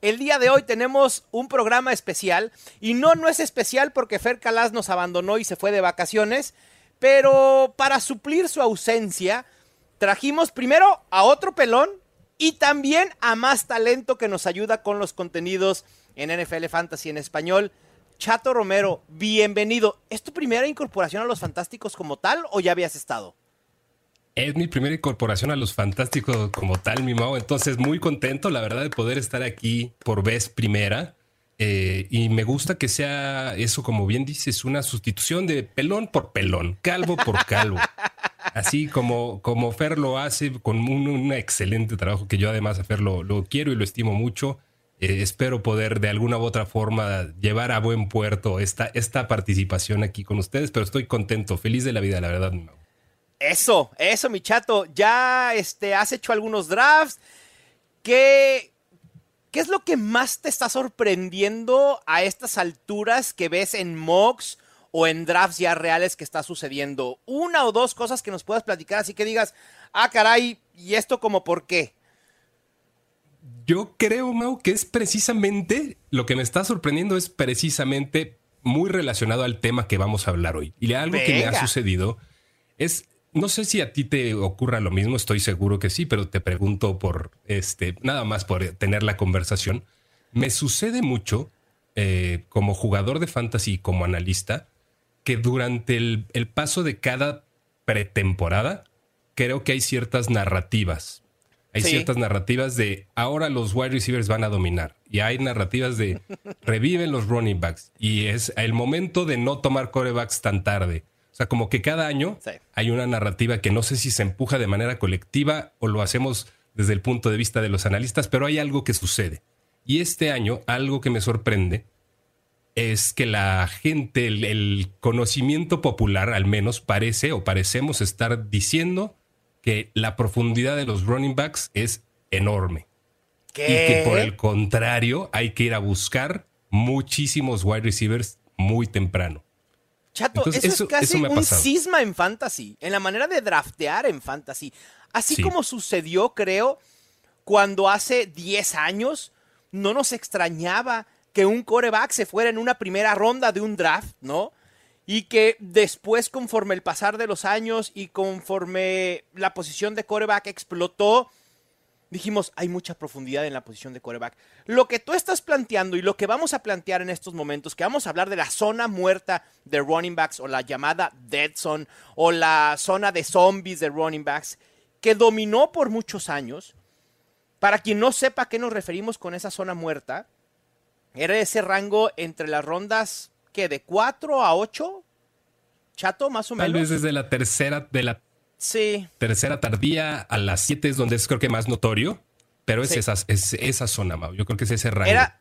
El día de hoy tenemos un programa especial y no, no es especial porque Fer Calas nos abandonó y se fue de vacaciones, pero para suplir su ausencia trajimos primero a otro pelón y también a más talento que nos ayuda con los contenidos en NFL Fantasy en español. Chato Romero, bienvenido. ¿Es tu primera incorporación a los Fantásticos como tal o ya habías estado? Es mi primera incorporación a los Fantásticos como tal, mi Mau. Entonces, muy contento, la verdad, de poder estar aquí por vez primera. Eh, y me gusta que sea eso, como bien dices, una sustitución de pelón por pelón, calvo por calvo. Así como, como Fer lo hace con un, un excelente trabajo que yo además a Fer lo, lo quiero y lo estimo mucho. Eh, espero poder de alguna u otra forma llevar a buen puerto esta, esta participación aquí con ustedes, pero estoy contento, feliz de la vida, la verdad. mi Mau. Eso, eso, mi chato. Ya este, has hecho algunos drafts. ¿Qué, ¿Qué es lo que más te está sorprendiendo a estas alturas que ves en mocks o en drafts ya reales que está sucediendo? Una o dos cosas que nos puedas platicar, así que digas, ah, caray, ¿y esto como por qué? Yo creo, Mau, que es precisamente lo que me está sorprendiendo es precisamente muy relacionado al tema que vamos a hablar hoy. Y algo que me ha sucedido es, no sé si a ti te ocurra lo mismo, estoy seguro que sí, pero te pregunto por este, nada más por tener la conversación. Me sucede mucho eh, como jugador de fantasy y como analista que durante el, el paso de cada pretemporada creo que hay ciertas narrativas. Hay Sí. ciertas narrativas de ahora los wide receivers van a dominar. Y hay narrativas de reviven los running backs. Y es el momento de no tomar corebacks tan tarde. O sea, como que cada año Sí. hay una narrativa que no sé si se empuja de manera colectiva o lo hacemos desde el punto de vista de los analistas, pero hay algo que sucede. Y este año, algo que me sorprende es que la gente, el, el conocimiento popular al menos parece o parecemos estar diciendo que la profundidad de los running backs es enorme. ¿Qué? Y que por el contrario hay que ir a buscar muchísimos wide receivers muy temprano. Chato, Entonces, eso, eso- es casi eso un cisma en fantasy, en la manera de draftear en fantasy. Así Sí. como sucedió, creo, cuando hace 10 años no nos extrañaba que un coreback se fuera en una primera ronda de un draft, ¿no? Y que después, conforme el pasar de los años y conforme la posición de coreback explotó, dijimos, hay mucha profundidad en la posición de coreback. Lo que tú estás planteando y lo que vamos a plantear en estos momentos, que vamos a hablar de la zona muerta de running backs o la llamada dead zone o la zona de zombies de running backs, que dominó por muchos años. Para quien no sepa a qué nos referimos con esa zona muerta, era ese rango entre las rondas que de 4 a 8, chato, más o Tal menos. vez desde la tercera, de la Sí, tercera tardía a las 7 es donde es creo que más notorio, pero es, Sí. esa, es esa zona, Mau. Yo creo que es ese rango. Era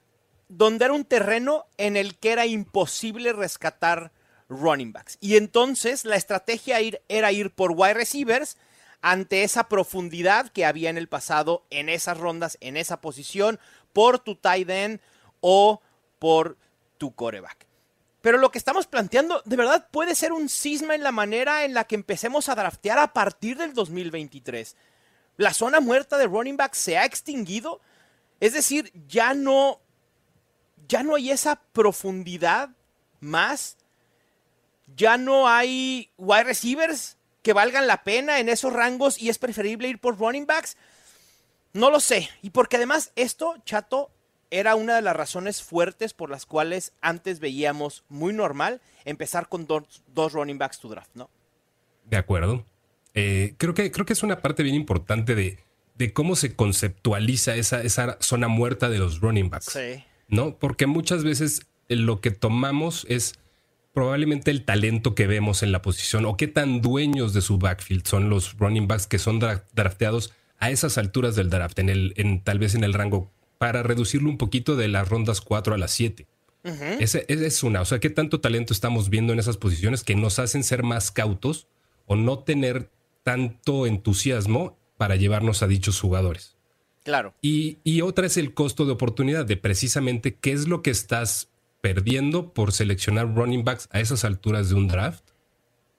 donde era un terreno en el que era imposible rescatar running backs. Y entonces la estrategia ir- era ir por wide receivers ante esa profundidad que había en el pasado en esas rondas, en esa posición, por tu tight end o por tu coreback. Pero lo que estamos planteando, de verdad, puede ser un cisma en la manera en la que empecemos a draftear a partir del 2023. La zona muerta de running back se ha extinguido. Es decir, ya no, ya no hay esa profundidad más. Ya no hay wide receivers que valgan la pena en esos rangos y es preferible ir por running backs. No lo sé. Y porque además esto, chato, era una de las razones fuertes por las cuales antes veíamos muy normal empezar con dos, dos running backs to draft, ¿no? De acuerdo. Eh, creo, que, creo que es una parte bien importante de, de cómo se conceptualiza esa, esa zona muerta de los running backs. Sí. ¿no? Porque muchas veces eh, lo que tomamos es probablemente el talento que vemos en la posición o qué tan dueños de su backfield son los running backs que son dra- drafteados a esas alturas del draft, en el, en, tal vez en el rango, para reducirlo un poquito de las rondas 4 a las 7. esa, es una. O sea, ¿qué tanto talento estamos viendo en esas posiciones que nos hacen ser más cautos o no tener tanto entusiasmo para llevarnos a dichos jugadores? Claro. Y, y otra es el costo de oportunidad de precisamente qué es lo que estás perdiendo por seleccionar running backs a esas alturas de un draft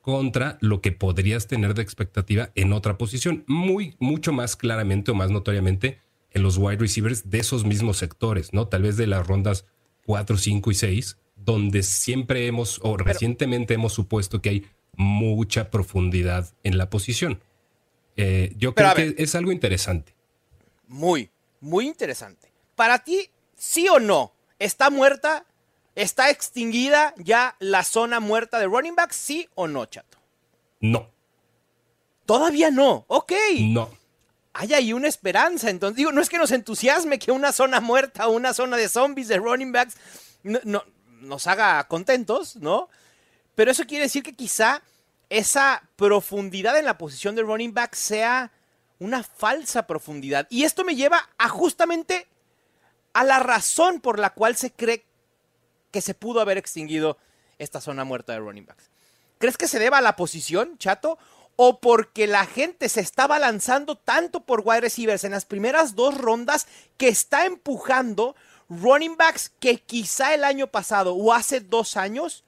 contra lo que podrías tener de expectativa en otra posición, muy, mucho más claramente o más notoriamente en los wide receivers de esos mismos sectores, ¿no? Tal vez de las rondas 4, 5 y 6, donde siempre hemos o recientemente hemos supuesto que hay mucha profundidad en la posición. Eh, yo creo que es algo interesante. Muy, muy interesante. Para ti, sí o no, ¿está muerta? ¿Está extinguida ya la zona muerta de running back? ¿Sí o no, chato? No. Todavía no. Ok. No hay ahí una esperanza. Entonces, digo, no es que nos entusiasme que una zona muerta o una zona de zombies de running backs no, nos haga contentos, ¿no? Pero eso quiere decir que quizá esa profundidad en la posición de running back sea una falsa profundidad. Y esto me lleva a justamente a la razón por la cual se cree que se pudo haber extinguido esta zona muerta de running backs. ¿Crees que se deba a la posición, chato? O porque la gente se está balanzando tanto por wide receivers en las primeras dos rondas que está empujando running backs que quizá el año pasado o hace dos años,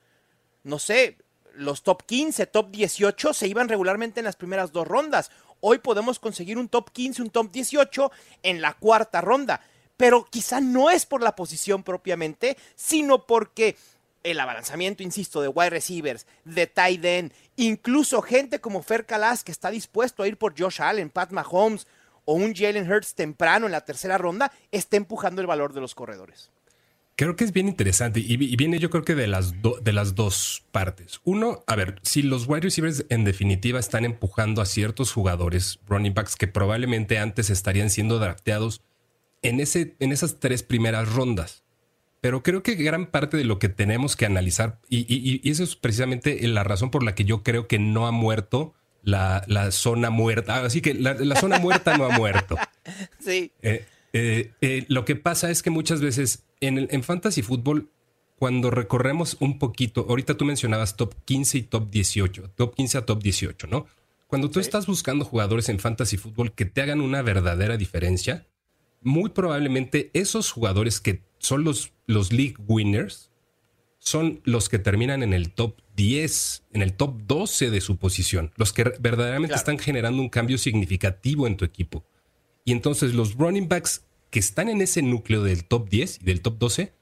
no sé, los top 15, top 18 se iban regularmente en las primeras dos rondas. Hoy podemos conseguir un top 15, un top 18 en la cuarta ronda. Pero quizá no es por la posición propiamente, sino porque el abalanzamiento, insisto, de wide receivers, de tight end, incluso gente como Fer Calas que está dispuesto a ir por Josh Allen, Pat Mahomes o un Jalen Hurts temprano en la tercera ronda, está empujando el valor de los corredores. Creo que es bien interesante y, viene yo creo que de las, de las dos partes. Uno, a ver, si los wide receivers en definitiva están empujando a ciertos jugadores, running backs que probablemente antes estarían siendo drafteados en, ese, en esas tres primeras rondas pero creo que gran parte de lo que tenemos que analizar, y, eso es precisamente la razón por la que yo creo que no ha muerto la, zona muerta. Así que la, zona muerta no ha muerto. Sí. Eh, eh, eh, lo que pasa es que muchas veces en, el, en fantasy fútbol, cuando recorremos un poquito, ahorita tú mencionabas top 15 y top 18, top 15 a top 18, ¿no? Cuando tú estás buscando jugadores en fantasy fútbol que te hagan una verdadera diferencia, muy probablemente esos jugadores que son los, los league winners, son los que terminan en el top 10, en el top 12 de su posición, los que verdaderamente están generando un cambio significativo en tu equipo. Y entonces los running backs que están en ese núcleo del top 10 y del top 12,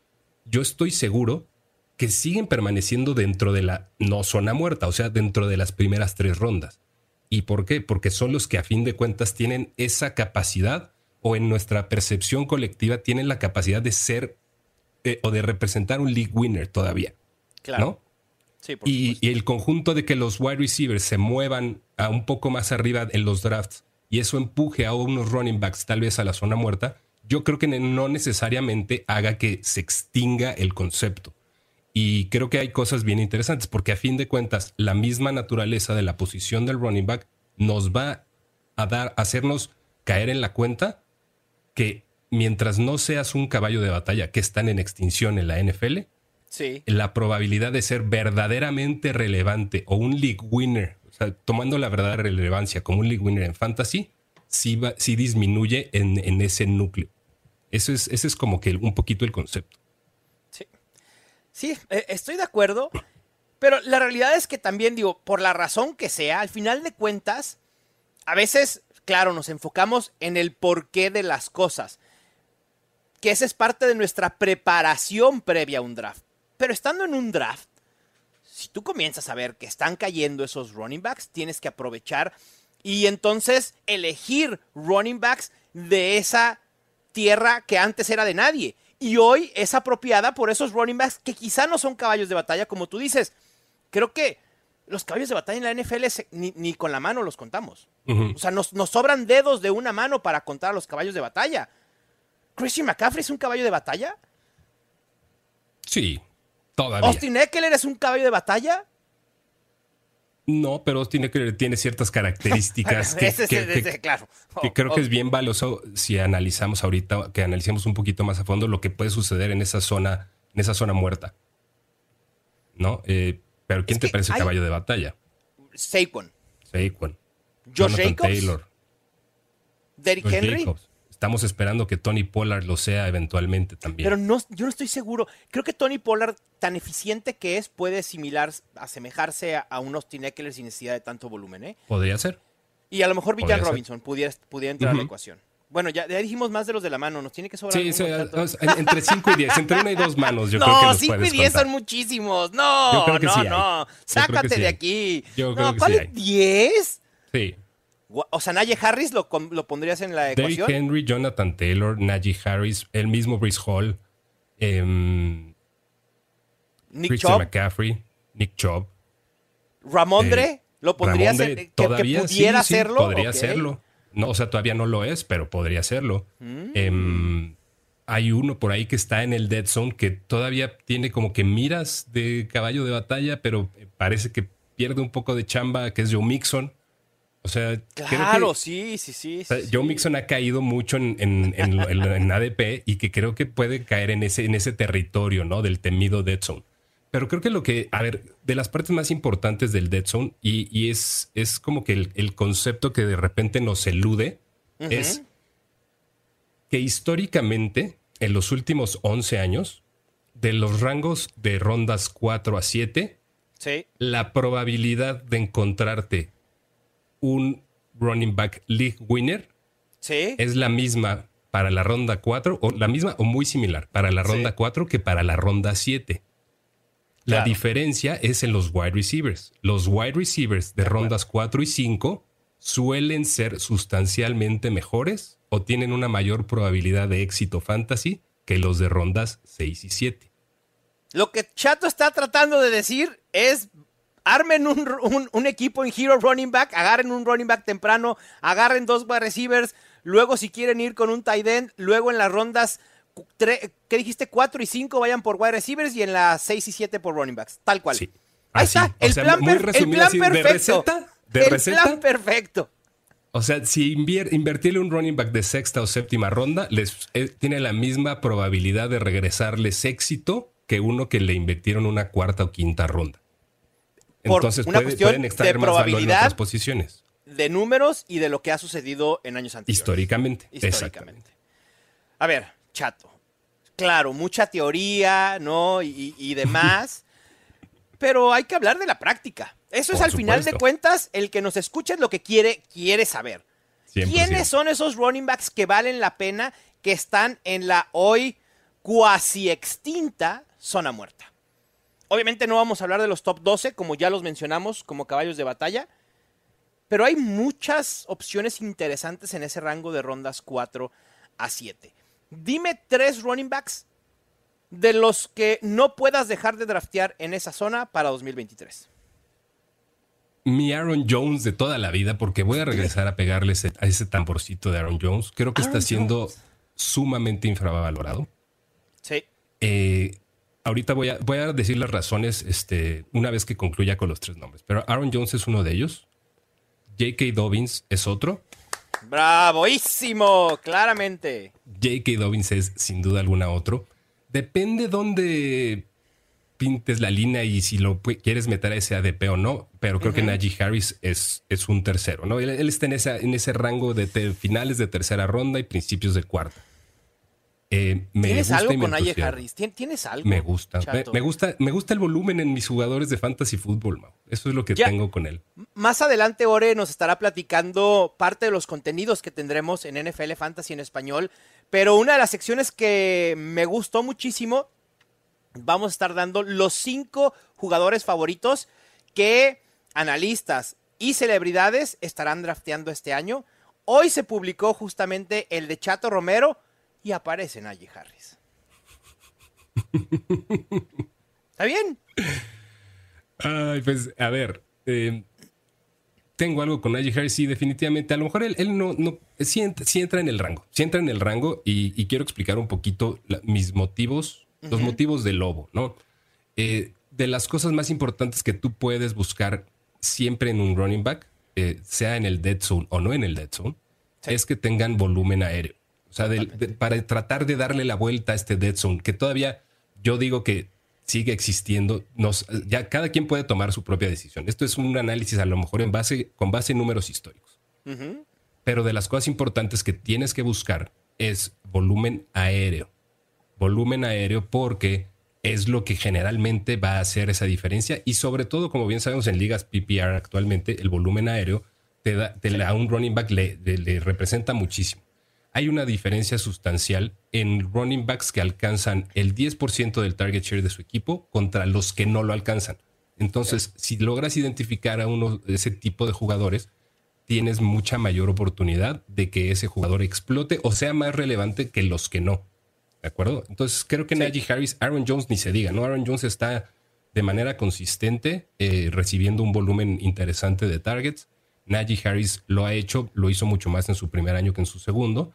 yo estoy seguro que siguen permaneciendo dentro de la no zona muerta, o sea, dentro de las primeras tres rondas. ¿Y por qué? Porque son los que a fin de cuentas tienen esa capacidad o en nuestra percepción colectiva tienen la capacidad de ser eh, o de representar un league winner todavía. Claro. ¿No? Sí, por y, y, el conjunto de que los wide receivers se muevan a un poco más arriba en los drafts y eso empuje a unos running backs tal vez a la zona muerta, yo creo que no necesariamente haga que se extinga el concepto. Y creo que hay cosas bien interesantes porque a fin de cuentas la misma naturaleza de la posición del running back nos va a dar, a hacernos caer en la cuenta que mientras no seas un caballo de batalla que están en extinción en la NFL, sí. la probabilidad de ser verdaderamente relevante o un league winner, o sea, tomando la verdadera relevancia como un league winner en fantasy, sí, disminuye en, ese núcleo. Eso es, ese es como que un poquito el concepto. Sí. Sí, e, estoy de acuerdo. Pero la realidad es que también, digo, por la razón que sea, al final de cuentas, a veces claro, nos enfocamos en el porqué de las cosas, que esa es parte de nuestra preparación previa a un draft. Pero estando en un draft, si tú comienzas a ver que están cayendo esos running backs, tienes que aprovechar y entonces elegir running backs de esa tierra que antes era de nadie. Y hoy es apropiada por esos running backs que quizá no son caballos de batalla, como tú dices. Creo que los caballos de batalla en la NFL ni, con la mano los contamos. O sea, nos, sobran dedos de una mano para contar a los caballos de batalla. ¿Christian McCaffrey es un caballo de batalla? Sí, todavía. ¿Austin Eckler es un caballo de batalla? No, pero tiene, tiene ciertas características que, claro. que creo que es bien valioso si analizamos ahorita, que analicemos un poquito más a fondo lo que puede suceder en esa zona en esa zona muerta. ¿No? Eh, pero ¿quién Es te parece hay- caballo de batalla? Saquon, Saquon. Josh Jonathan Jacobs, Taylor. Derrick Josh Henry. Jacobs. Estamos esperando que Tony Pollard lo sea eventualmente también. Pero no, yo no estoy seguro. Creo que Tony Pollard, tan eficiente que es, puede similar, asemejarse a, a un Austin Eckler sin necesidad de tanto volumen, ¿eh? Podría ser. Y a lo mejor Villan. Robinson pudiera, pudiera entrar a la ecuación. Bueno, ya, ya dijimos más de los de la mano. Nos tiene que sobrar. Sí, sí, entre 5 y 10, entre una y dos manos, yo creo que no, los 5 y puedes 10 contar. son muchísimos. No, Yo creo que no, sí no. Sácate sí de aquí. Yo creo no, que ¿cuál es hay. 10? Sí. O sea, Najee Harris lo, lo pondrías en la Derrick ecuación. Henry, Jonathan Taylor, Najee Harris, el mismo Brice Hall, em, Nick Christian Chubb, McCaffrey, Nick Chubb. Ramondre, eh, lo pondrías Ramondre, en- que- que, pudiera sí, hacerlo. Podría ok. hacerlo. No, o sea, todavía no lo es, pero podría hacerlo. Mm. Em, hay uno por ahí que está en el Dead Zone que todavía tiene como que miras de caballo de batalla, pero parece que pierde un poco de chamba, que es Joe Mixon. O sea, creo que- Claro, sí, sí, sí. o sea, sí, Joe. Mixon ha caído mucho en, en- en en ADP y que creo que puede caer en ese, en ese territorio, ¿no? Del temido Dead Zone. Pero creo que lo que, a ver, de las partes más importantes del Dead Zone, y, y es, es como que el, el concepto que de repente nos elude, es que históricamente, en los últimos 11 años, de los rangos de rondas 4 a 7, Sí, la probabilidad de encontrarte un running back league winner sí. es la misma para la ronda 4, o la misma o muy similar para la Sí. ronda 4 que para la ronda 7. La Claro. diferencia es en los wide receivers. Los wide receivers de rondas 4 y 5 suelen ser sustancialmente mejores o tienen una mayor probabilidad de éxito fantasy que los de rondas 6 y 7. Lo que Chato está tratando de decir es armen un, un- un equipo en Hero Running Back, agarren un running back temprano, agarren dos wide receivers, luego si quieren ir con un tight end, luego en las rondas, ¿qué dijiste? 4 y 5 vayan por wide receivers y en las 6 y 7 por running backs, tal cual. Sí. Ahí Así. está, O el sea, plan, per- el plan así, de perfecto. receta, de el receta. plan perfecto. O sea, si invertirle un running back de sexta o séptima ronda, les eh, tiene la misma probabilidad de regresarles éxito que uno que le invirtieron una cuarta o quinta ronda. Por Entonces una puede- cuestión pueden extraer de más valor en probabilidad. otras posiciones. De números y de lo que ha sucedido en años anteriores. Históricamente. históricamente. Exactamente. A ver, chato. Claro, mucha teoría, ¿no? Y, y demás. pero hay que hablar de la práctica. Eso es al final de cuentas, el que nos escucha es lo que quiere, quiere saber. 100%. ¿Quiénes son esos running backs que valen la pena, que están en la hoy cuasi extinta zona muerta? Obviamente no vamos a hablar de los top 12, como ya los mencionamos, como caballos de batalla. Pero hay muchas opciones interesantes en ese rango de rondas 4 a 7. Dime tres running backs de los que no puedas dejar de draftear en esa zona para 2023. Mi Aaron Jones de toda la vida, porque voy a regresar a pegarle ese- a ese tamborcito de Aaron Jones. Creo que Aaron está siendo Jones. sumamente infravalorado. Sí. Eh, ahorita voy a, voy a decir las razones este, una vez que concluya con los tres nombres. Pero Aaron Jones es uno de ellos. J.K. Dobbins es otro. ¡Bravoísimo! Claramente. J.K. Dobbins es sin duda alguna otro. Depende dónde pintes la línea y si lo quieres meter a ese ADP o no, pero creo que Najee Harris es, es un tercero, ¿no? Él, él está en, esa, en ese rango de finales de tercera ronda y principios de cuarta. Eh, me ¿Tienes gusta algo me con entusiasma. Harris? ¿Tien- ¿Tienes algo? Me gusta. Me, gusta. me gusta el volumen en mis jugadores de fantasy fútbol, Mau. Eso es lo que Ya. tengo con él. Más adelante, Ore nos estará platicando parte de los contenidos que tendremos en NFL Fantasy en español. Pero una de las secciones que me gustó muchísimo, vamos a estar dando los cinco jugadores favoritos que analistas y celebridades estarán drafteando este año. Hoy se publicó justamente el de Chato Romero y aparece Najee Harris. ¿Está bien? Ay, pues, a ver. eh, tengo algo con Najee Harris, sí, definitivamente. A lo mejor él, él no, no sí, ent- sí entra en el rango. Sí entra en el rango y, y quiero explicar un poquito la- mis motivos, los motivos del lobo, ¿no? Eh, de las cosas más importantes que tú puedes buscar siempre en un running back, eh, sea en el dead zone o no en el dead zone, Sí. es que tengan volumen aéreo. O sea, de- para tratar de darle la vuelta a este dead zone, que todavía yo digo que sigue existiendo. Nos, ya cada quien puede tomar su propia decisión. Esto es un análisis a lo mejor en base, con base en números históricos. Pero de las cosas importantes que tienes que buscar es volumen aéreo. Volumen aéreo porque es lo que generalmente va a hacer esa diferencia y sobre todo, como bien sabemos en ligas PPR actualmente, el volumen aéreo te da, a un running back le, le representa muchísimo. Hay una diferencia sustancial en running backs que alcanzan el 10% del target share de su equipo contra los que no lo alcanzan. Entonces, si logras identificar a uno de ese tipo de jugadores, tienes mucha mayor oportunidad de que ese jugador explote o sea más relevante que los que no. ¿De acuerdo? Entonces creo que Najee Harris, Aaron Jones ni se diga, ¿no? Aaron Jones está de manera consistente eh, recibiendo un volumen interesante de targets. Najee Harris lo ha hecho, lo hizo mucho más en su primer año que en su segundo.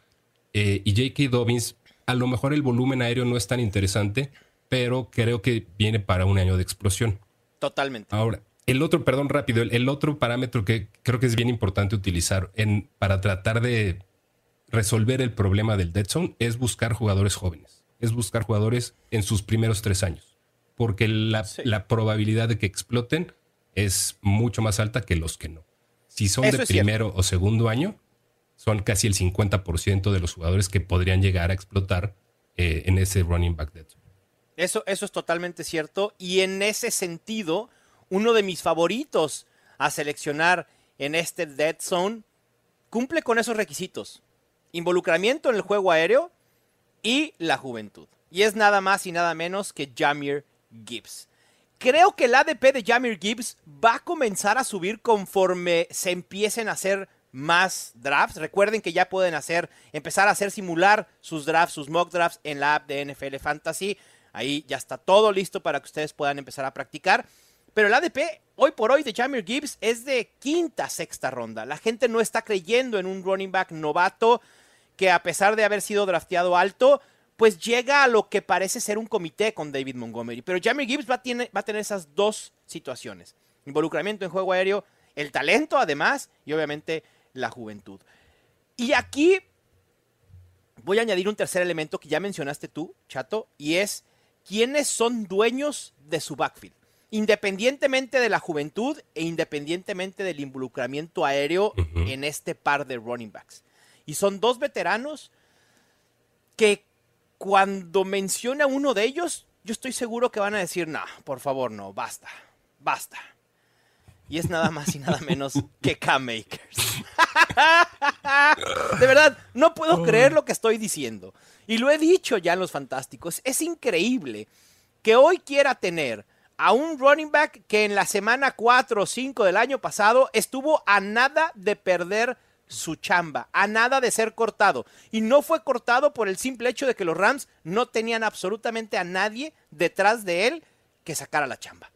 Eh, y J.K. Dobbins, a lo mejor el volumen aéreo no es tan interesante, pero creo que viene para un año de explosión. Totalmente. Ahora, el otro, perdón, rápido, el, otro parámetro que creo que es bien importante utilizar en, para tratar de resolver el problema del dead zone es buscar jugadores jóvenes, es buscar jugadores en sus primeros tres años, porque la, probabilidad de que exploten es mucho más alta que los que no. Si son de primero o segundo año, son casi el 50% de los jugadores que podrían llegar a explotar eh, en ese running back dead. Eso, eso es totalmente cierto y en ese sentido, uno de mis favoritos a seleccionar en este dead zone cumple con esos requisitos involucramiento en el juego aéreo y la juventud. Y es nada más y nada menos que Jamir Gibbs. Creo que el ADP de Jamir Gibbs va a comenzar a subir conforme se empiecen a hacer más drafts. Recuerden que ya pueden hacer, empezar a hacer simular sus drafts, sus mock drafts en la app de NFL Fantasy. Ahí ya está todo listo para que ustedes puedan empezar a practicar. Pero el ADP hoy por hoy de Jamir Gibbs es de quinta, sexta ronda. La gente no está creyendo en un running back novato que a pesar de haber sido drafteado alto, pues llega a lo que parece ser un comité con David Montgomery. Pero Jamie Gibbs va a, va a tener esas dos situaciones. Involucramiento en juego aéreo, el talento además y obviamente la juventud. Y aquí voy a añadir un tercer elemento que ya mencionaste tú, Chato, y es quiénes son dueños de su backfield. Independientemente de la juventud e independientemente del involucramiento aéreo en este par de running backs. Y son dos veteranos que cuando menciona uno de ellos, yo estoy seguro que van a decir, no, por favor, no, basta, basta. Y es nada más y nada menos que K-Makers. de verdad, no puedo creer lo que estoy diciendo. Y lo he dicho ya en los Fantásticos. Es increíble que hoy quiera tener a un running back que en la semana 4 o 5 del año pasado estuvo a nada de perder su chamba, a nada de ser cortado. Y no fue cortado por el simple hecho de que los Rams no tenían absolutamente a nadie detrás de él que sacara la chamba.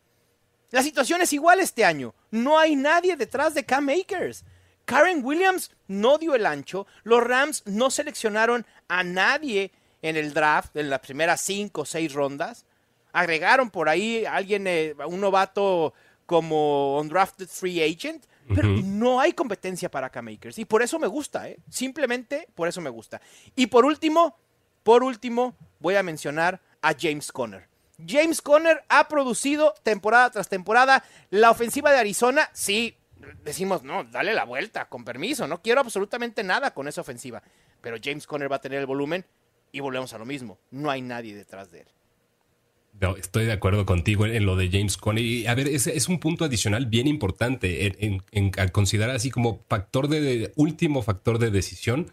La situación es igual este año. No hay nadie detrás de Cam Akers. Karen Williams no dio el ancho. Los Rams no seleccionaron a nadie en el draft en las primeras cinco o seis rondas. Agregaron por ahí a alguien, eh, un novato como undrafted free agent pero no hay competencia para K-Makers. Y por eso me gusta, ¿eh? Simplemente por eso me gusta. Y por último, por último, voy a mencionar a James Conner. James Conner ha producido temporada tras temporada la ofensiva de Arizona. Sí, decimos, no, dale la vuelta, con permiso. No quiero absolutamente nada con esa ofensiva. Pero James Conner va a tener el volumen y volvemos a lo mismo. No hay nadie detrás de él. No, estoy de acuerdo contigo en, lo de James Conner. Y a ver, ese es un punto adicional bien importante en, considerar así como factor de, último factor de decisión,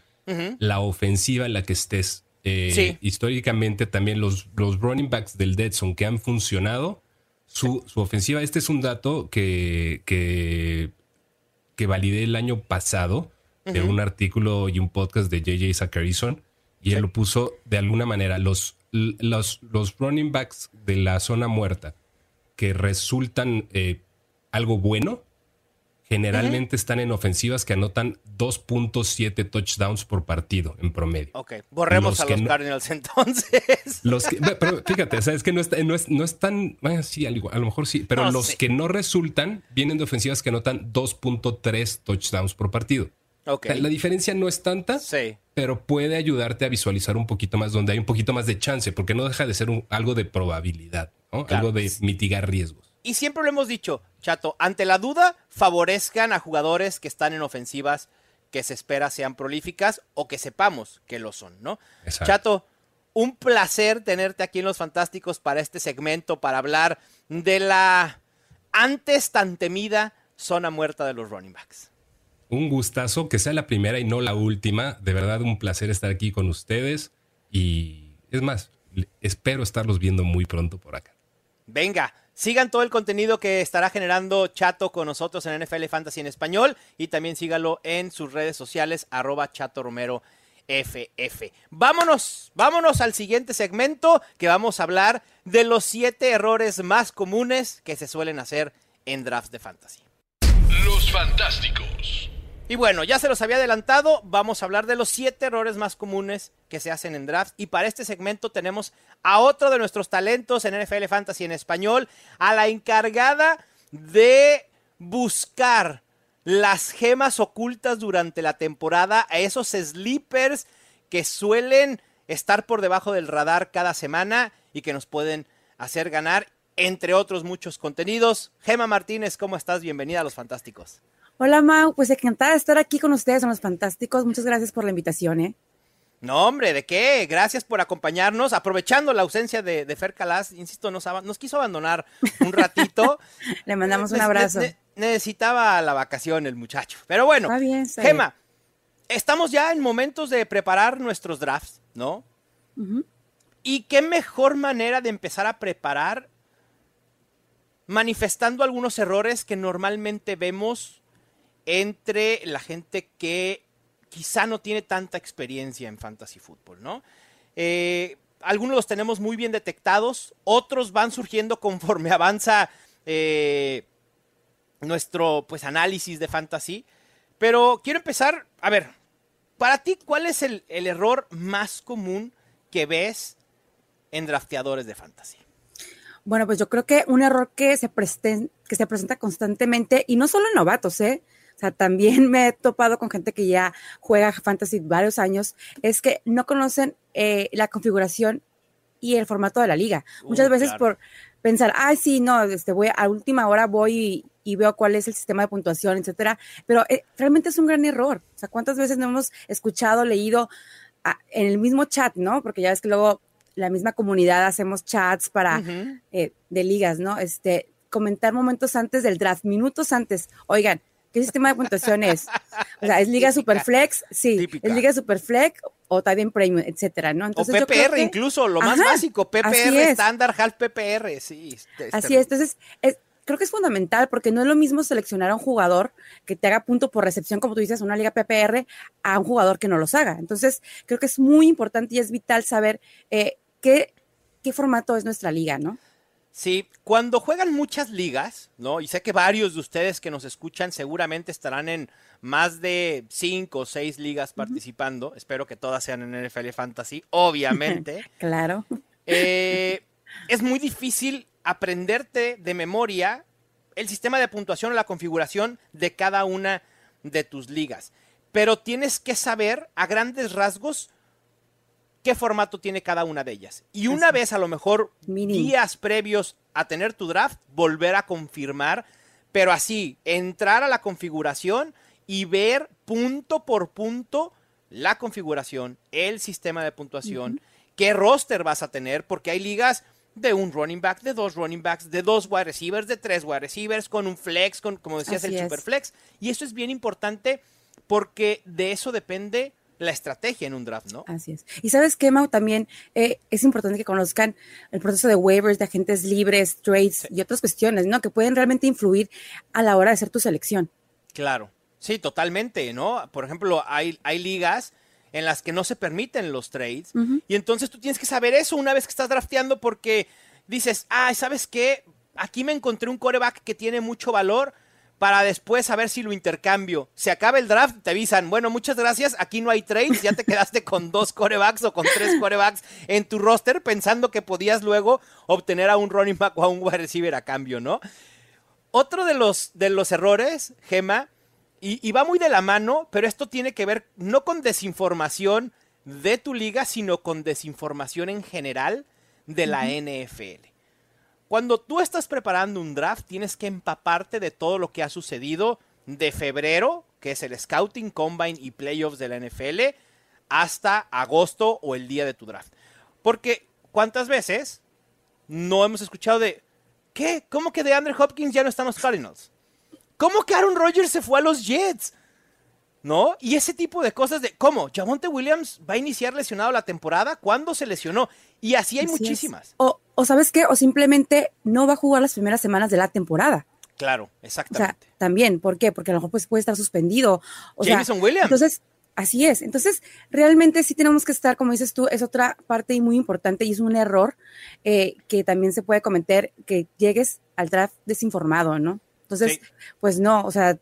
la ofensiva en la que estés. Eh, históricamente también los, los running backs del Deadson que han funcionado, su, su, ofensiva, este es un dato que, que, que validé el año pasado de un artículo y un podcast de JJ Zacharyson y él lo puso de alguna manera. Los, los, los running backs de la zona muerta que resultan eh, algo bueno, generalmente están en ofensivas que anotan 2.7 touchdowns por partido en promedio. Ok, borremos a los Cardinals entonces. Los pero fíjate, es que no es, no es, tan, bueno, sí, a lo mejor sí, pero los que no resultan vienen de ofensivas que anotan 2.3 touchdowns por partido. La diferencia no es tanta, pero puede ayudarte a visualizar un poquito más donde hay un poquito más de chance, porque no deja de ser algo de probabilidad, algo de mitigar riesgos. Y siempre lo hemos dicho, Chato, ante la duda, favorezcan a jugadores que están en ofensivas que se espera sean prolíficas o que sepamos que lo son, ¿no? Chato, un placer tenerte aquí en Los Fantásticos para este segmento, para hablar de la antes tan temida zona muerta de los running backs. Un gustazo, que sea la primera y no la última. De verdad, un placer estar aquí con ustedes. Y es más, espero estarlos viendo muy pronto por acá. Venga, sigan todo el contenido que estará generando Chato con nosotros en NFL Fantasy en español y también sígalo en sus redes sociales, arroba Chato Romero FF. Vámonos, vámonos al siguiente segmento que vamos a hablar de los siete errores más comunes que se suelen hacer en drafts de fantasy. Los fantásticos. Y bueno, ya se los había adelantado, vamos a hablar de los siete errores más comunes que se hacen en drafts. Y para este segmento tenemos a otro de nuestros talentos en NFL Fantasy en español, a la encargada de buscar las gemas ocultas durante la temporada, a esos sleepers que suelen estar por debajo del radar cada semana y que nos pueden hacer ganar, entre otros muchos contenidos. Gema Martínez, ¿cómo estás? Bienvenida a Los Fantásticos. Hola Mau, pues encantada de estar aquí con ustedes en Los Fantásticos. Muchas gracias por la invitación, ¿eh? No, hombre, ¿de qué? Gracias por acompañarnos. Aprovechando la ausencia de, Fer Calas, insisto, nos, nos, quiso abandonar un ratito. Le mandamos un abrazo necesitaba la vacación el muchacho. Pero bueno, Gema, estamos ya en momentos de preparar nuestros drafts, ¿no? ¿Y qué mejor manera de empezar a preparar manifestando algunos errores que normalmente vemos entre la gente que quizá no tiene tanta experiencia en fantasy fútbol, ¿no? Eh, algunos los tenemos muy bien detectados, otros van surgiendo conforme avanza eh, nuestro pues análisis de fantasy. Pero quiero empezar, a ver, para ti, ¿cuál es el, error más común que ves en drafteadores de fantasy? Bueno, pues yo creo que un error que se, que se presenta constantemente, y no solo en novatos, ¿eh? O sea, también me he topado con gente que ya juega fantasy varios años, es que no conocen eh, la configuración y el formato de la liga. Muchas uh, veces por pensar, ay, sí, no, este, voy a última hora voy y, veo cuál es el sistema de puntuación, etcétera. Pero eh, realmente es un gran error. O sea, ¿cuántas veces no hemos escuchado, leído en el mismo chat, ¿no? Porque ya ves que luego la misma comunidad hacemos chats para eh, de ligas, ¿no? Este, comentar momentos antes del draft, minutos antes. Oigan, ¿qué sistema de puntuación es? O sea, ¿es Liga Superflex? Sí, ¿es Liga Superflex o también Premium, etcétera, ¿no? Entonces, o PPR incluso, lo más básico, PPR, estándar, half PPR, sí. Así es, entonces, creo que es fundamental porque no es lo mismo seleccionar a un jugador que te haga punto por recepción, como tú dices, una liga PPR, a un jugador que no los haga. Entonces, creo que es muy importante y es vital saber eh, qué, qué formato es nuestra liga, ¿no? Sí, cuando juegan muchas ligas, ¿no? Y sé que varios de ustedes que nos escuchan seguramente estarán en más de cinco o seis ligas participando. Espero que todas sean en NFL Fantasy, obviamente. claro. Eh, es muy difícil aprenderte de memoria el sistema de puntuación o la configuración de cada una de tus ligas. Pero tienes que saber a grandes rasgos qué formato tiene cada una de ellas. Y una vez a lo mejor días previos a tener tu draft, volver a confirmar, pero así, entrar a la configuración y ver punto por punto la configuración, el sistema de puntuación, qué roster vas a tener, porque hay ligas de un running back, de dos running backs, de dos wide receivers, de tres wide receivers, con un flex, con, como decías, el super flex. Y eso es bien importante porque de eso depende la estrategia en un draft, ¿no? Así es. Y sabes qué, Mau, también eh, es importante que conozcan el proceso de waivers, de agentes libres, trades y otras cuestiones, ¿no? Que pueden realmente influir a la hora de hacer tu selección. Claro, sí, totalmente, ¿no? Por ejemplo, hay, hay ligas en las que no se permiten los trades y entonces tú tienes que saber eso una vez que estás drafteando porque dices, ay, ¿sabes qué? Aquí me encontré un coreback que tiene mucho valor, para después saber si lo intercambio. Se acaba el draft, te avisan, bueno, muchas gracias, aquí no hay trades, ya te quedaste con dos corebacks o con tres corebacks en tu roster pensando que podías luego obtener a un running back o a un wide receiver a cambio, ¿no? Otro de los, de los errores, Gema, Y, va muy de la mano, pero esto tiene que ver no con desinformación de tu liga, sino con desinformación en general de la NFL. Cuando tú estás preparando un draft, tienes que empaparte de todo lo que ha sucedido de febrero, que es el Scouting, Combine y Playoffs de la NFL, hasta agosto o el día de tu draft. Porque, ¿cuántas veces no hemos escuchado de, ¿qué? ¿Cómo que de Andrew Hopkins ya no están los Cardinals? ¿Cómo que Aaron Rodgers se fue a los Jets? ¿No? Y ese tipo de cosas de, ¿cómo? ¿Jamonte Williams va a iniciar lesionado la temporada? ¿Cuándo se lesionó? Y así hay muchísimas. O, o, ¿sabes qué? O simplemente no va a jugar las primeras semanas de la temporada. Claro, exactamente. O sea, también, ¿por qué? Porque a lo mejor pues, puede estar suspendido. O Jameson Williams. Entonces, así es. Entonces, realmente sí tenemos que estar, como dices tú, es otra parte muy importante y es un error eh, que también se puede cometer que llegues al draft desinformado, ¿no? Entonces, pues no, o sea,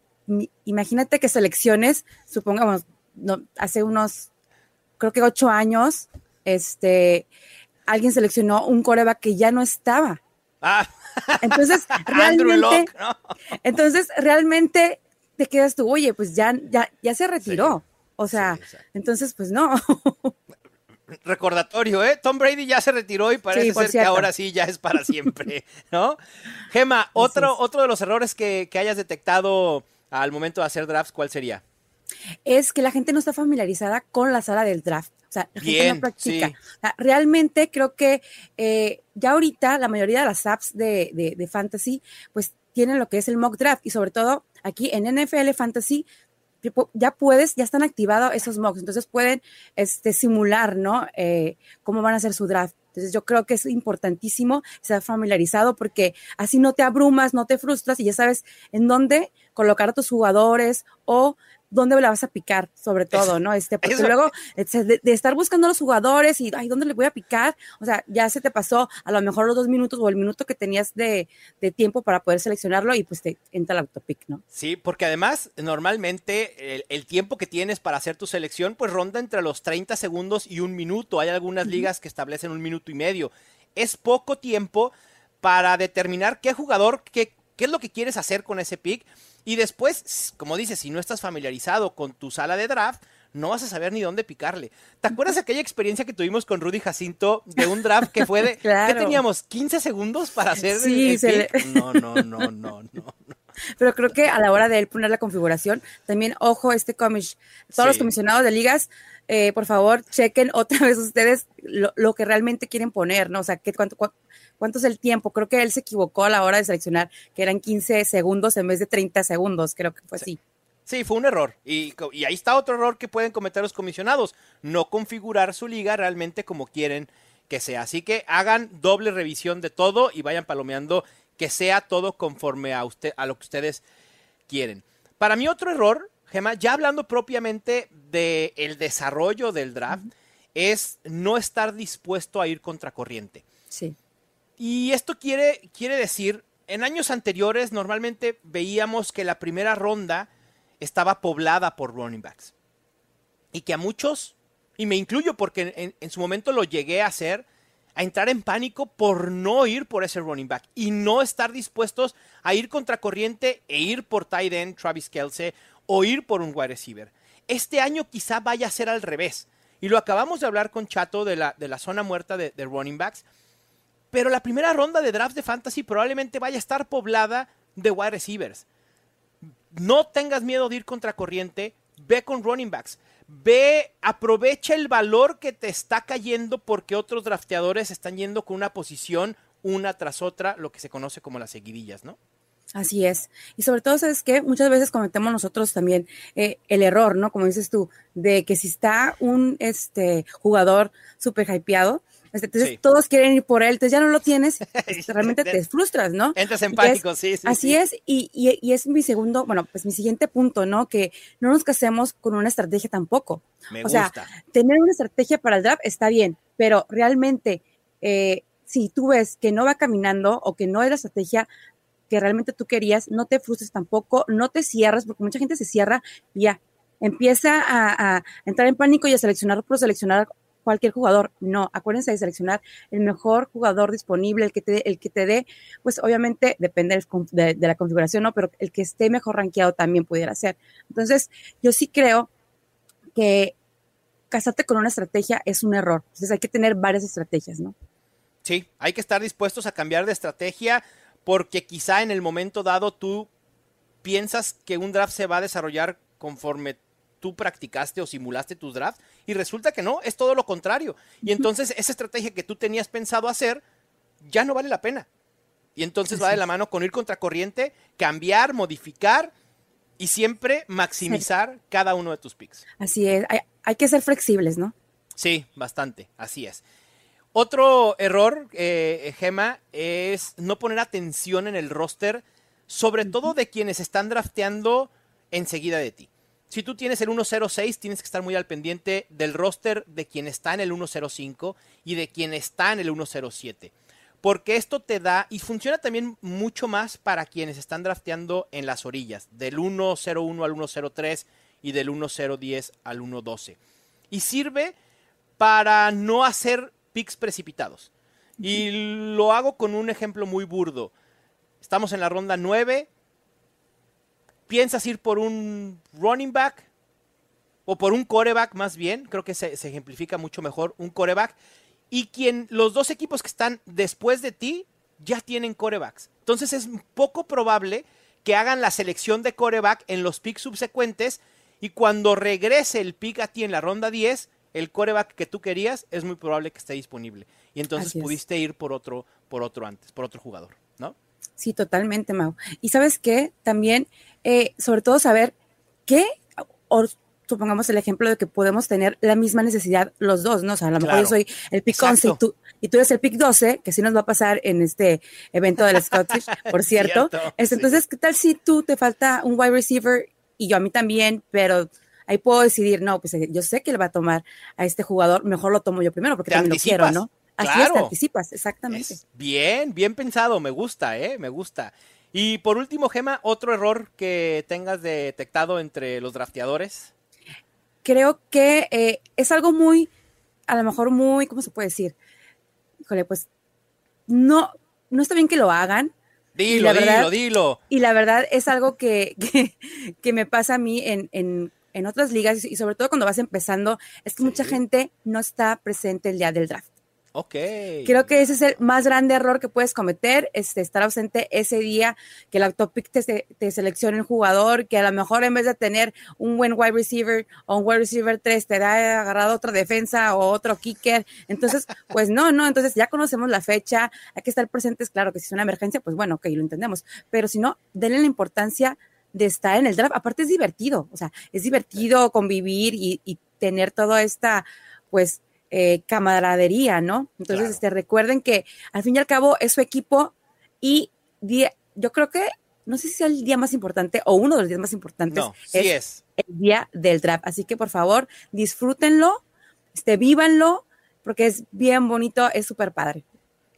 imagínate que selecciones, supongamos, no, hace unos, creo que ocho años, este, alguien seleccionó un coreback que ya no estaba. Ah. Entonces, realmente, entonces, realmente te quedas tú, oye, pues ya, ya, ya se retiró. o sea, entonces, pues no. recordatorio, ¿eh? Tom Brady ya se retiró y parece ser que ahora sí ya es para siempre, ¿no? Gema, otro, otro de los errores que, hayas detectado al momento de hacer drafts, ¿cuál sería? Es que la gente no está familiarizada con la sala del draft. O sea, la gente no practica. realmente creo que eh, ya ahorita la mayoría de las apps de, de, de fantasy, pues tienen lo que es el mock draft y sobre todo aquí en NFL Fantasy ya puedes, ya están activados esos mocks, entonces pueden este, simular, ¿no? Eh, cómo van a hacer su draft. Entonces yo creo que es importantísimo estar familiarizado porque así no te abrumas, no te frustras y ya sabes en dónde colocar a tus jugadores o dónde la vas a picar, sobre todo, ¿no? Este, porque luego de, estar buscando a los jugadores y, ay, ¿dónde le voy a picar? O sea, ya se te pasó a lo mejor los dos minutos o el minuto que tenías de, tiempo para poder seleccionarlo y pues te entra el autopic, ¿no? Sí, porque además, normalmente el, tiempo que tienes para hacer tu selección, pues ronda entre los 30 segundos y un minuto. Hay algunas ligas que establecen un minuto y medio. Es poco tiempo para determinar qué jugador, qué, qué es lo que quieres hacer con ese pick y después, como dices, si no estás familiarizado con tu sala de draft, no vas a saber ni dónde picarle. ¿Te acuerdas de aquella experiencia que tuvimos con Rudy Jacinto de un draft que fue de ¿qué teníamos? ¿15 segundos para hacer sí, el, No, no, no, no, no. Pero creo que a la hora de él poner la configuración, también, ojo, este comish, todos los comisionados de ligas, eh, por favor, chequen otra vez ustedes lo, que realmente quieren poner, ¿no? O sea, ¿qué, cuánto, ¿Cuánto es el tiempo? Creo que él se equivocó a la hora de seleccionar, que eran 15 segundos en vez de 30 segundos, creo que fue así. Sí, fue un error. Y, ahí está otro error que pueden cometer los comisionados, no configurar su liga realmente como quieren que sea. Así que hagan doble revisión de todo y vayan palomeando que sea todo conforme a, usted, a lo que ustedes quieren. Para mí otro error, Gemma, ya hablando propiamente del desarrollo del draft, es no estar dispuesto a ir contracorriente. Sí. Y esto quiere, quiere decir, en años anteriores normalmente veíamos que la primera ronda estaba poblada por running backs. Y que a muchos, y me incluyo porque en, su momento lo llegué a hacer, a entrar en pánico por no ir por ese running back y no estar dispuestos a ir contracorriente e ir por tight end Travis Kelsey o ir por un wide receiver. Este año quizá vaya a ser al revés. Y lo acabamos de hablar con Chato de la, de la zona muerta de, de running backs pero la primera ronda de draft de fantasy probablemente vaya a estar poblada de wide receivers. No tengas miedo de ir contra corriente, ve con running backs. Ve, aprovecha el valor que te está cayendo porque otros drafteadores están yendo con una posición una tras otra, lo que se conoce como las seguidillas, ¿no? Así es. Y sobre todo, ¿sabes qué? Muchas veces cometemos nosotros también eh, el error, ¿no? Como dices tú, de que si está un este, jugador súper hypeado, este, entonces todos quieren ir por él, entonces ya no lo tienes, realmente te frustras, ¿no? Entras en pánico, sí, sí. Así es, y, y, es mi segundo, bueno, pues mi siguiente punto, ¿no? Que no nos casemos con una estrategia tampoco. Me o sea, tener una estrategia para el draft está bien, pero realmente, eh, si tú ves que no va caminando o que no es la estrategia que realmente tú querías, no te frustres tampoco, no te cierres, porque mucha gente se cierra y ya empieza a, a entrar en pánico y a seleccionar por seleccionar cualquier jugador. No, acuérdense de seleccionar el mejor jugador disponible, el que te el que te dé, pues obviamente depende de, la configuración, ¿no? Pero el que esté mejor rankeado también pudiera ser. Entonces, yo sí creo que casarte con una estrategia es un error. Entonces hay que tener varias estrategias, ¿no? Sí, hay que estar dispuestos a cambiar de estrategia porque quizá en el momento dado tú piensas que un draft se va a desarrollar conforme tú practicaste o simulaste tus drafts y resulta que no, es todo lo contrario. Y entonces esa estrategia que tú tenías pensado hacer ya no vale la pena. Y entonces va de la mano con ir contracorriente, cambiar, modificar y siempre maximizar cada uno de tus picks. Así es, hay, que ser flexibles, ¿no? Sí, bastante, así es. Otro error, eh, Gema, es no poner atención en el roster, sobre todo de quienes están drafteando enseguida de ti. Si tú tienes el 106, tienes que estar muy al pendiente del roster de quien está en el 105 y de quien está en el 107. Porque esto te da, y funciona también mucho más para quienes están drafteando en las orillas, del 101 al 103 y del 1010 al 112. Y sirve para no hacer picks precipitados. Y lo hago con un ejemplo muy burdo. Estamos en la ronda 9, piensas ir por un running back o por un coreback más bien, creo que se, ejemplifica mucho mejor un coreback, y quien los dos equipos que están después de ti ya tienen corebacks. Entonces es poco probable que hagan la selección de coreback en los picks subsecuentes y cuando regrese el pick a ti en la ronda 10, el coreback que tú querías es muy probable que esté disponible. Y entonces pudiste ir por otro, por otro antes, por otro jugador, ¿no? Sí, totalmente, Mau. Y sabes qué, también eh, sobre todo saber qué, o supongamos el ejemplo de que podemos tener la misma necesidad los dos, ¿no? O sea, a lo mejor yo soy el pick 11 y tú, y tú eres el pick 12, que sí nos va a pasar en este evento del Scottish, por cierto. entonces, ¿qué tal si tú te falta un wide receiver y yo a mí también, pero ahí puedo decidir, no, pues yo sé que él va a tomar a este jugador, mejor lo tomo yo primero porque también lo quiero, ¿no? Así es, te anticipas, exactamente. bien, bien pensado, me gusta, ¿eh? Me gusta. Y por último, Gema, otro error que tengas detectado entre los drafteadores. Creo que eh, es algo muy, a lo mejor muy, ¿cómo se puede decir? Híjole, pues no, no está bien que lo hagan. Dilo, dilo, dilo. Y la verdad es algo que, que, me pasa a mí en, en, en, otras ligas y sobre todo cuando vas empezando, es que mucha gente no está presente el día del draft. Ok. Creo que ese es el más grande error que puedes cometer, este, estar ausente ese día, que el autopic te, te seleccione un jugador, que a lo mejor en vez de tener un buen wide receiver o un wide receiver 3, te da agarrado otra defensa o otro kicker. Entonces, pues no, no, entonces ya conocemos la fecha, hay que estar presentes, claro que si es una emergencia, pues bueno, ok, lo entendemos, pero si no, denle la importancia de estar en el draft. Aparte es divertido, o sea, es divertido convivir y, y tener toda esta, pues, eh, camaradería, ¿no? Entonces, este, recuerden que al fin y al cabo es su equipo y yo creo que, no sé si sea el día más importante o uno de los días más importantes. No, sí es, El día del draft. Así que por favor, disfrútenlo, este, vívanlo, porque es bien bonito, es súper padre.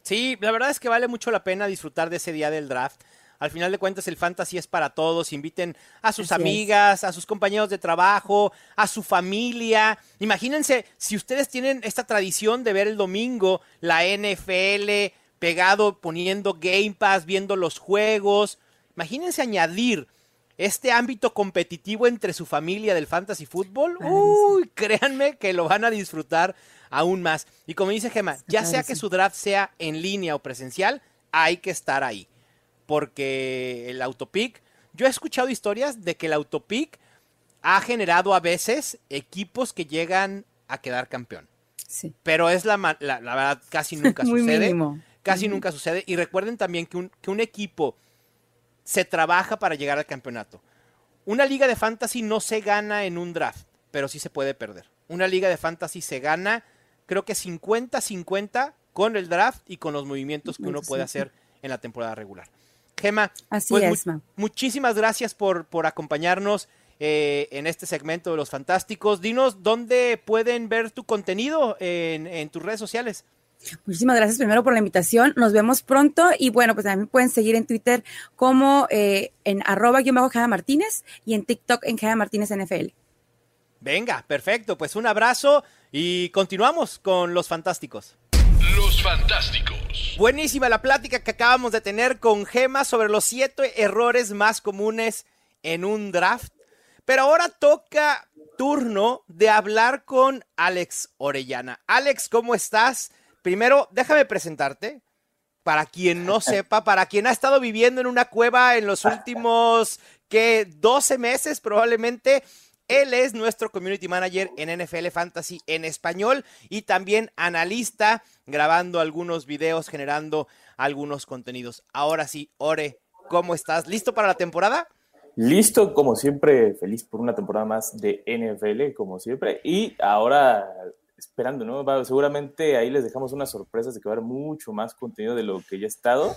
Sí, la verdad es que vale mucho la pena disfrutar de ese día del draft. Al final de cuentas, el fantasy es para todos. Inviten a sus amigas, a sus compañeros de trabajo, a su familia. Imagínense, si ustedes tienen esta tradición de ver el domingo la NFL pegado, poniendo Game Pass, viendo los juegos. Imagínense añadir este ámbito competitivo entre su familia del fantasy fútbol. Uy, créanme que lo van a disfrutar aún más. Y como dice Gemma, ya sea que su draft sea en línea o presencial, hay que estar ahí porque el autopic, yo he escuchado historias de que el autopic ha generado a veces equipos que llegan a quedar campeón. Sí. Pero es la, la, verdad, casi nunca sucede. Casi nunca sucede. Y recuerden también que un, que un equipo se trabaja para llegar al campeonato. Una liga de fantasy no se gana en un draft, pero sí se puede perder. Una liga de fantasy se gana, creo que 50-50 con el draft y con los movimientos que uno puede hacer en la temporada regular. Gema, Así pues, muchísimas gracias por, por acompañarnos eh, en este segmento de los fantásticos. Dinos dónde pueden ver tu contenido en, tus redes sociales. Muchísimas gracias primero por la invitación. Nos vemos pronto y bueno, pues también pueden seguir en Twitter como eh, en arroba Martínez y en TikTok en Jada Martínez NFL. Venga, perfecto. Pues un abrazo y continuamos con los fantásticos. Los fantásticos. Buenísima la plática que acabamos de tener con Gema sobre los siete errores más comunes en un draft. Pero ahora toca turno de hablar con Alex Orellana. Alex, ¿cómo estás? Primero, déjame presentarte. Para quien no sepa, para quien ha estado viviendo en una cueva en los últimos, que 12 meses probablemente, él es nuestro community manager en NFL Fantasy en español y también analista, grabando algunos videos, generando algunos contenidos. Ahora sí, Ore, ¿cómo estás? ¿Listo para la temporada? Listo, como siempre, feliz por una temporada más de NFL, como siempre. Y ahora esperando, ¿no? seguramente ahí les dejamos unas sorpresas de que va a haber mucho más contenido de lo que ya ha estado.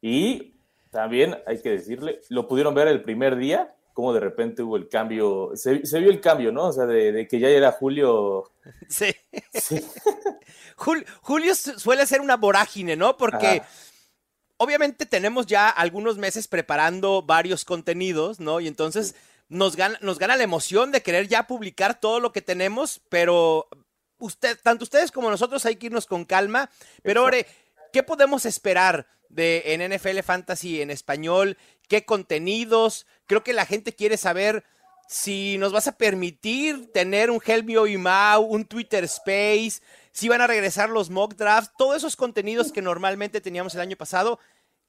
Y también hay que decirle, lo pudieron ver el primer día, como de repente hubo el cambio, se, vio el cambio, ¿no? O sea, de, que ya era Julio. Sí. Julio, suele ser una vorágine, ¿no? Porque obviamente tenemos ya algunos meses preparando varios contenidos, ¿no? Y entonces nos gana, nos gana la emoción de querer ya publicar todo lo que tenemos, pero usted, tanto ustedes como nosotros hay que irnos con calma. Pero, Ore, ¿qué podemos esperar de en NFL Fantasy en español? ¿Qué contenidos? Creo que la gente quiere saber si nos vas a permitir tener un Helmio y Mau, un Twitter Space, si van a regresar los mock drafts, todos esos contenidos que normalmente teníamos el año pasado,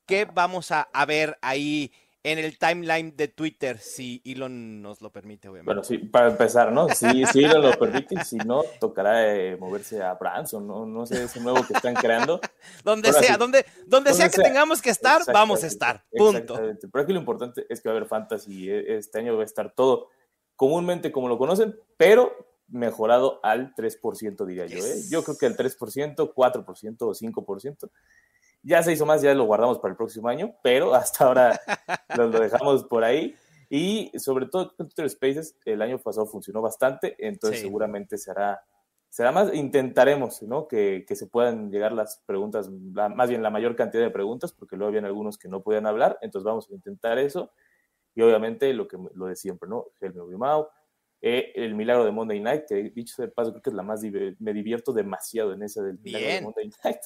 ¿qué vamos a, ver ahí en el timeline de Twitter, si Elon nos lo permite, obviamente. Bueno, sí, para empezar, ¿no? Si, si Elon lo permite, si no, tocará eh, moverse a Branson, ¿no? No sé, ese nuevo que están creando. donde sea, donde, donde, sea que tengamos que estar, vamos a estar, punto. Pero aquí lo importante es que va a haber fantasy, e, este año va a estar todo comúnmente como lo conocen, pero mejorado al 3%, diría yo. ¿eh? Yo creo que el 3%, 4% o 5%. Ya se hizo más, ya lo guardamos para el próximo año, pero hasta ahora lo, dejamos por ahí. Y sobre todo Twitter Spaces, el año pasado funcionó bastante, entonces seguramente será, será más, intentaremos ¿no? que, que, se puedan llegar las preguntas, más bien la mayor cantidad de preguntas, porque luego habían algunos que no podían hablar, entonces vamos a intentar eso. Y obviamente lo que lo de siempre, ¿no? Helmio Bimao, eh, el milagro de Monday Night, que dicho de paso creo que es la más, me divierto demasiado en esa del milagro de Monday Night.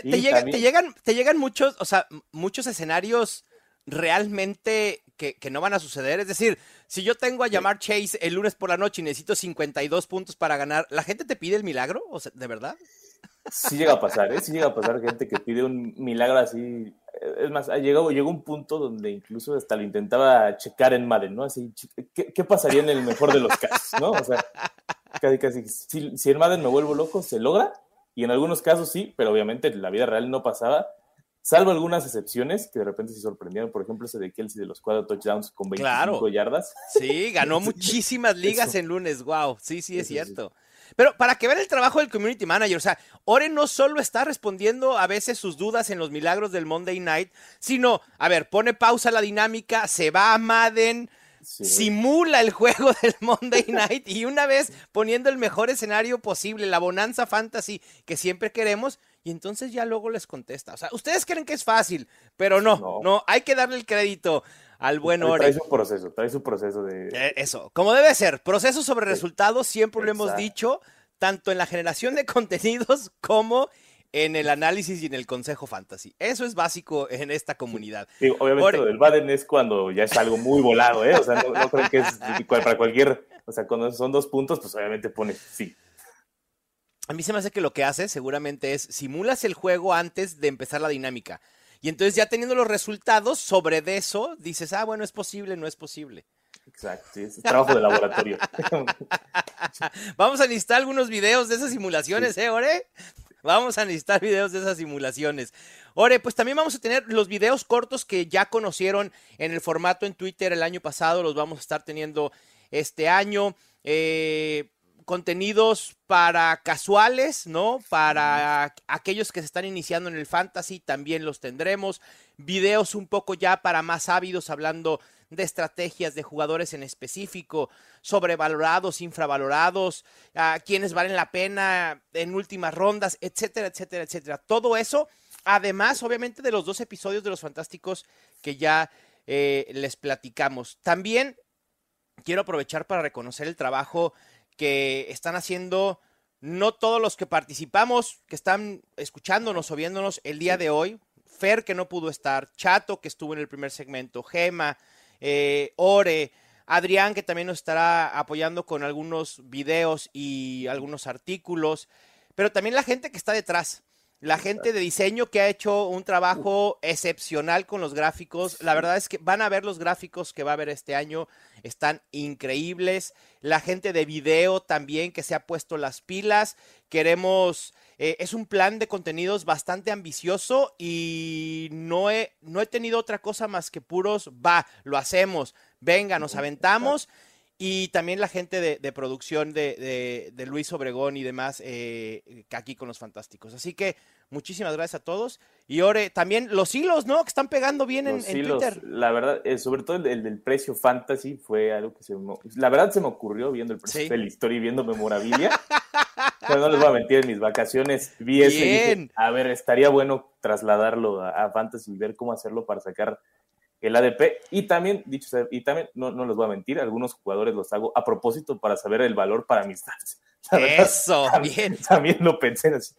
Te, llegan, te llegan muchos, o sea, muchos escenarios realmente que, no van a suceder. Es decir, si yo tengo a llamar Chase el lunes por la noche y necesito 52 puntos para ganar, ¿la gente te pide el milagro? O sea, ¿De verdad? Sí llega a pasar, ¿eh? Sí llega a pasar gente que pide un milagro así es más, llegó, llegó un punto donde incluso hasta lo intentaba checar en Madden, ¿no? Así, ¿qué, pasaría en el mejor de los casos, ¿no? O sea, casi, casi, si, si en Madden me vuelvo loco, se logra, y en algunos casos sí, pero obviamente en la vida real no pasaba, salvo algunas excepciones que de repente se sorprendieron, por ejemplo, ese de Kelsey de los cuatro touchdowns con 25 yardas. Sí, ganó muchísimas ligas en lunes, wow, sí, sí, es cierto. Pero para que vean el trabajo del community manager, o sea, Ore no solo está respondiendo a veces sus dudas en los milagros del Monday Night, sino, a ver, pone pausa la dinámica, se va a Madden, simula el juego del Monday Night y una vez poniendo el mejor escenario posible, la bonanza fantasy que siempre queremos, y entonces ya luego les contesta. O sea, ustedes creen que es fácil, pero no, no, hay que darle el crédito al buen Ore. Trae su proceso, trae su proceso de... Eh, eso, como debe ser, proceso sobre resultados, siempre lo hemos dicho, tanto en la generación de contenidos como en el análisis y en el consejo fantasy. Eso es básico en esta comunidad. Sí, obviamente lo del Baden es cuando ya es algo muy volado, ¿eh? O sea, no, creo que es para cualquier, o sea, cuando son dos puntos, pues obviamente pone sí. A mí se me hace que lo que hace seguramente es simulas el juego antes de empezar la dinámica. Y entonces ya teniendo los resultados sobre de eso, dices, ah, bueno, es posible, no es posible. Exacto, sí, es trabajo de laboratorio. Vamos a necesitar algunos videos de esas simulaciones, ¿eh, Ore? Vamos a necesitar videos de esas simulaciones. Ore, pues también vamos a tener los videos cortos que ya conocieron en el formato en Twitter el año pasado, los vamos a estar teniendo este año. Eh, contenidos para casuales, ¿no? Para aquellos que se están iniciando en el fantasy, también los tendremos. Videos un poco ya para más ávidos, hablando de estrategias de jugadores en específico, sobrevalorados, infravalorados, a quienes valen la pena en últimas rondas, etcétera, etcétera, etcétera. Todo eso, además, obviamente, de los dos episodios de los Fantásticos que ya eh, les platicamos. También quiero aprovechar para reconocer el trabajo que están haciendo no todos los que participamos, que están escuchándonos o viéndonos el día de hoy. Fer, que no pudo estar, Chato, que estuvo en el primer segmento, Gema, eh, Ore, Adrián, que también nos estará apoyando con algunos videos y algunos artículos, pero también la gente que está detrás la gente de diseño que ha hecho un trabajo excepcional con los gráficos. La verdad es que van a ver los gráficos que va a haber este año, están increíbles. La gente de video también que se ha puesto las pilas. Queremos, eh, es un plan de contenidos bastante ambicioso y no he, no he tenido otra cosa más que puros, va, lo hacemos, venga, nos aventamos. Y también la gente de, producción de, Luis Obregón y demás eh, aquí con los fantásticos. Así que muchísimas gracias a todos. Y Ore, también los hilos, ¿no? Que están pegando bien en, Twitter. La verdad, eh, sobre todo el, del precio fantasy fue algo que se La verdad se me ocurrió viendo el precio de la historia y viendo memorabilia. Pero no les voy a mentir, en mis vacaciones vi ese a ver, estaría bueno trasladarlo a, a fantasy y ver cómo hacerlo para sacar el ADP. Y también, dicho sea, y también, no, no les voy a mentir, algunos jugadores los hago a propósito para saber el valor para mis stats. Eso, bien. También lo pensé así.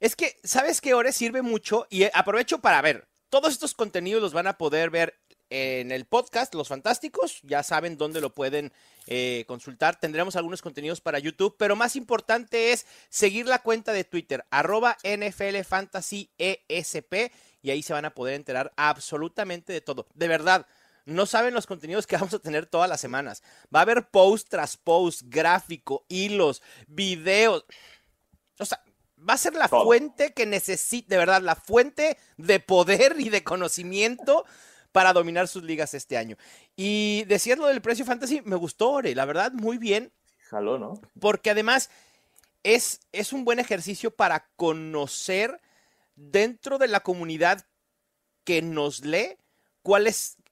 Es que, ¿sabes qué, Ore? Sirve mucho y aprovecho para ver. Todos estos contenidos los van a poder ver en el podcast Los Fantásticos. Ya saben dónde lo pueden eh, consultar. Tendremos algunos contenidos para YouTube, pero más importante es seguir la cuenta de Twitter, arroba NFL Fantasy ESP y ahí se van a poder enterar absolutamente de todo. De verdad, no saben los contenidos que vamos a tener todas las semanas. Va a haber post tras post, gráfico, hilos, videos. O sea, va a ser la fuente que necesite, de verdad, la fuente de poder y de conocimiento para dominar sus ligas este año. Y decir lo del precio fantasy, me gustó, Ore, la verdad, muy bien. Jaló, ¿no? Porque además es, es un buen ejercicio para conocer dentro de la comunidad que nos lee, cuál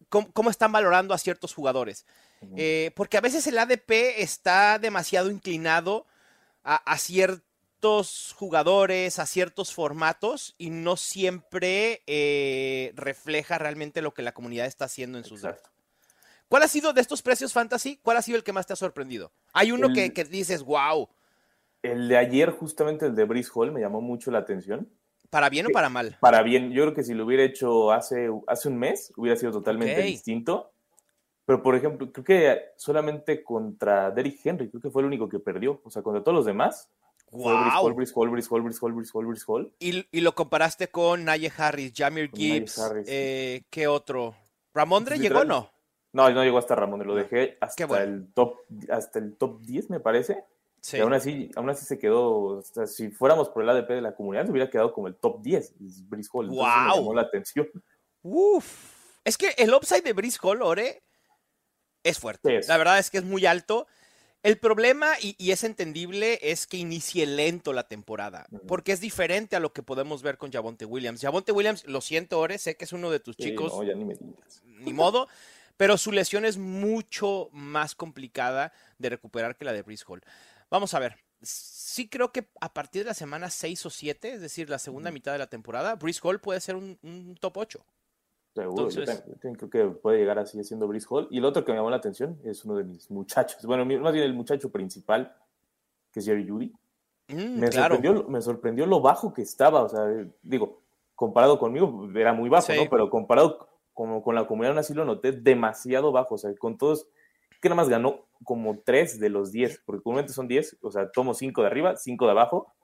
cómo, están valorando a ciertos jugadores. Eh, porque a veces el ADP está demasiado inclinado a, ciertos jugadores, a ciertos formatos y no siempre eh, refleja realmente lo que la comunidad está haciendo en sus datos. ¿Cuál ha sido de estos precios fantasy? ¿Cuál ha sido el que más te ha sorprendido? Hay uno que, que, dices, wow. El de ayer, justamente el de Brice Hall, me llamó mucho la atención. ¿Para bien o para mal? Para bien. Yo creo que si lo hubiera hecho hace, hace un mes, hubiera sido totalmente distinto. Pero, por ejemplo, creo que solamente contra Derrick Henry, creo que fue el único que perdió. O sea, contra todos los demás. Wow. Brice Hall, Brice Hall, ¿Y, y lo comparaste con Naye Harris, Jamir Gibbs, eh, ¿qué otro? ¿Ramondre llegó o no? No, no llegó hasta Ramondre, lo dejé hasta, el top, hasta el top 10, me parece. Y aún así, aún así se quedó, si fuéramos por el ADP de la comunidad, se hubiera quedado como el top 10, Brice Hall. ¡Wow! Me llamó la atención. Uf. Es que el upside de Brice Hall, Ore, es fuerte. La verdad es que es muy alto. El problema, y, es entendible, es que inicie lento la temporada, porque es diferente a lo que podemos ver con Javonte Williams. Javonte Williams, lo siento, Ore, sé que es uno de tus chicos. No, ya ni me digas. Ni modo, pero su lesión es mucho más complicada de recuperar que la de Brice Hall. Vamos a ver. Sí creo que a partir de la semana 6 o 7, es decir, la segunda mitad de la temporada, Brice Hall puede ser un, top 8. Seguro, yo, creo que puede llegar así siendo Brice Hall. Y el otro que me llamó la atención es uno de mis muchachos, bueno, más bien el muchacho principal, que es Jerry Judy. Mm, me, sorprendió, me sorprendió lo bajo que estaba, o sea, digo, comparado conmigo era muy bajo, ¿no? Pero comparado con, con la comunidad aún así lo noté demasiado bajo, o sea, con todos que nada más ganó como 3 de los 10, porque comúnmente son 10, o sea, tomo 5 de arriba, 5 de abajo,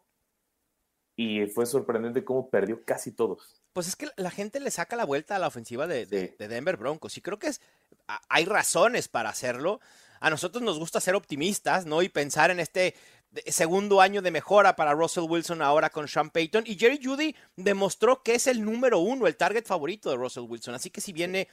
y fue sorprendente cómo perdió casi todos. Pues es que la gente le saca la vuelta a la ofensiva de, Denver Broncos, y creo que es, hay razones para hacerlo. A nosotros nos gusta ser optimistas, ¿no? Y pensar en este segundo año de mejora para Russell Wilson ahora con Sean Payton. Y Jerry Judy demostró que es el número uno, el target favorito de Russell Wilson. Así que si viene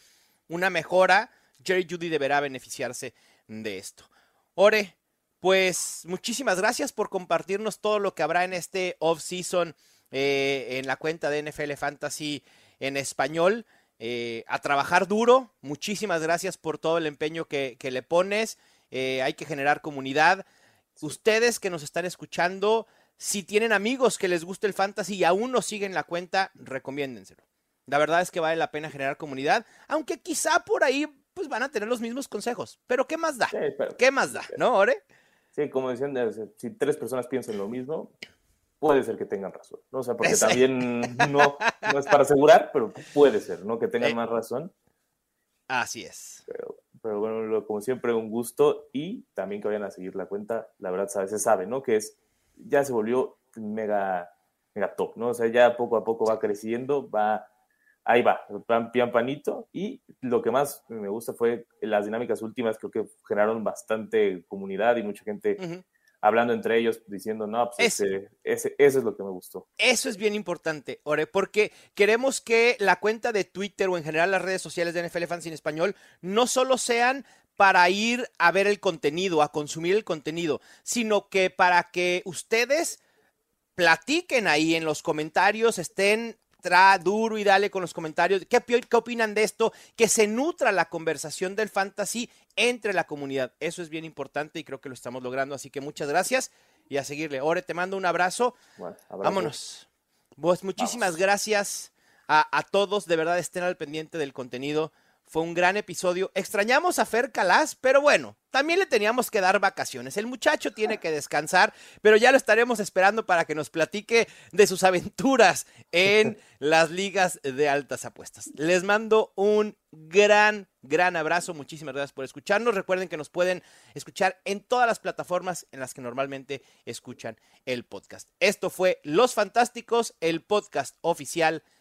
una mejora, Jerry Judy deberá beneficiarse de esto. Ore, pues muchísimas gracias por compartirnos todo lo que habrá en este off-season eh, en la cuenta de NFL Fantasy en español. Eh, a trabajar duro. Muchísimas gracias por todo el empeño que, le pones. Eh, hay que generar comunidad. Ustedes que nos están escuchando, si tienen amigos que les guste el fantasy y aún no siguen la cuenta, recomiéndenselo. La verdad es que vale la pena generar comunidad, aunque quizá por ahí pues van a tener los mismos consejos. Pero ¿qué más da? Sí, pero- ¿Qué más da? ¿No, Ore? Sí, como decían, si tres personas piensan lo mismo, puede ser que tengan razón. ¿no? O sea, porque también no, no es para asegurar, pero puede ser, ¿no? Que tengan Eh. más razón. Así es. Pero, pero bueno, lo- como siempre, un gusto y también que vayan a seguir la cuenta. La verdad, a veces sabe, ¿no? Que es, ya se volvió mega, mega top, ¿no? O sea, ya poco a poco va creciendo, va, ahí va, pan, pian panito. Y lo que más me gusta fue las dinámicas últimas, creo que generaron bastante comunidad y mucha gente hablando entre ellos, diciendo, no, pues ese, ese, eso es lo que me gustó. Eso es bien importante, Ore, porque queremos que la cuenta de Twitter o en general las redes sociales de NFL Fans en español no solo sean para ir a ver el contenido, a consumir el contenido, sino que para que ustedes platiquen ahí en los comentarios, estén tra duro y dale con los comentarios. ¿Qué, qué opinan de esto? Que se nutra la conversación del fantasy entre la comunidad. Eso es bien importante y creo que lo estamos logrando. Así que muchas gracias y a seguirle. Ore, te mando un abrazo. Bueno, abrazo. Vámonos. Pues muchísimas Vamos. gracias a, a todos. De verdad, estén al pendiente del contenido. Fue un gran episodio. Extrañamos a Fer Calas, pero bueno, también le teníamos que dar vacaciones. El muchacho tiene que descansar, pero ya lo estaremos esperando para que nos platique de sus aventuras en las ligas de altas apuestas. Les mando un gran, gran abrazo. Muchísimas gracias por escucharnos. Recuerden que nos pueden escuchar en todas las plataformas en las que normalmente escuchan el podcast. Esto fue Los Fantásticos, el podcast oficial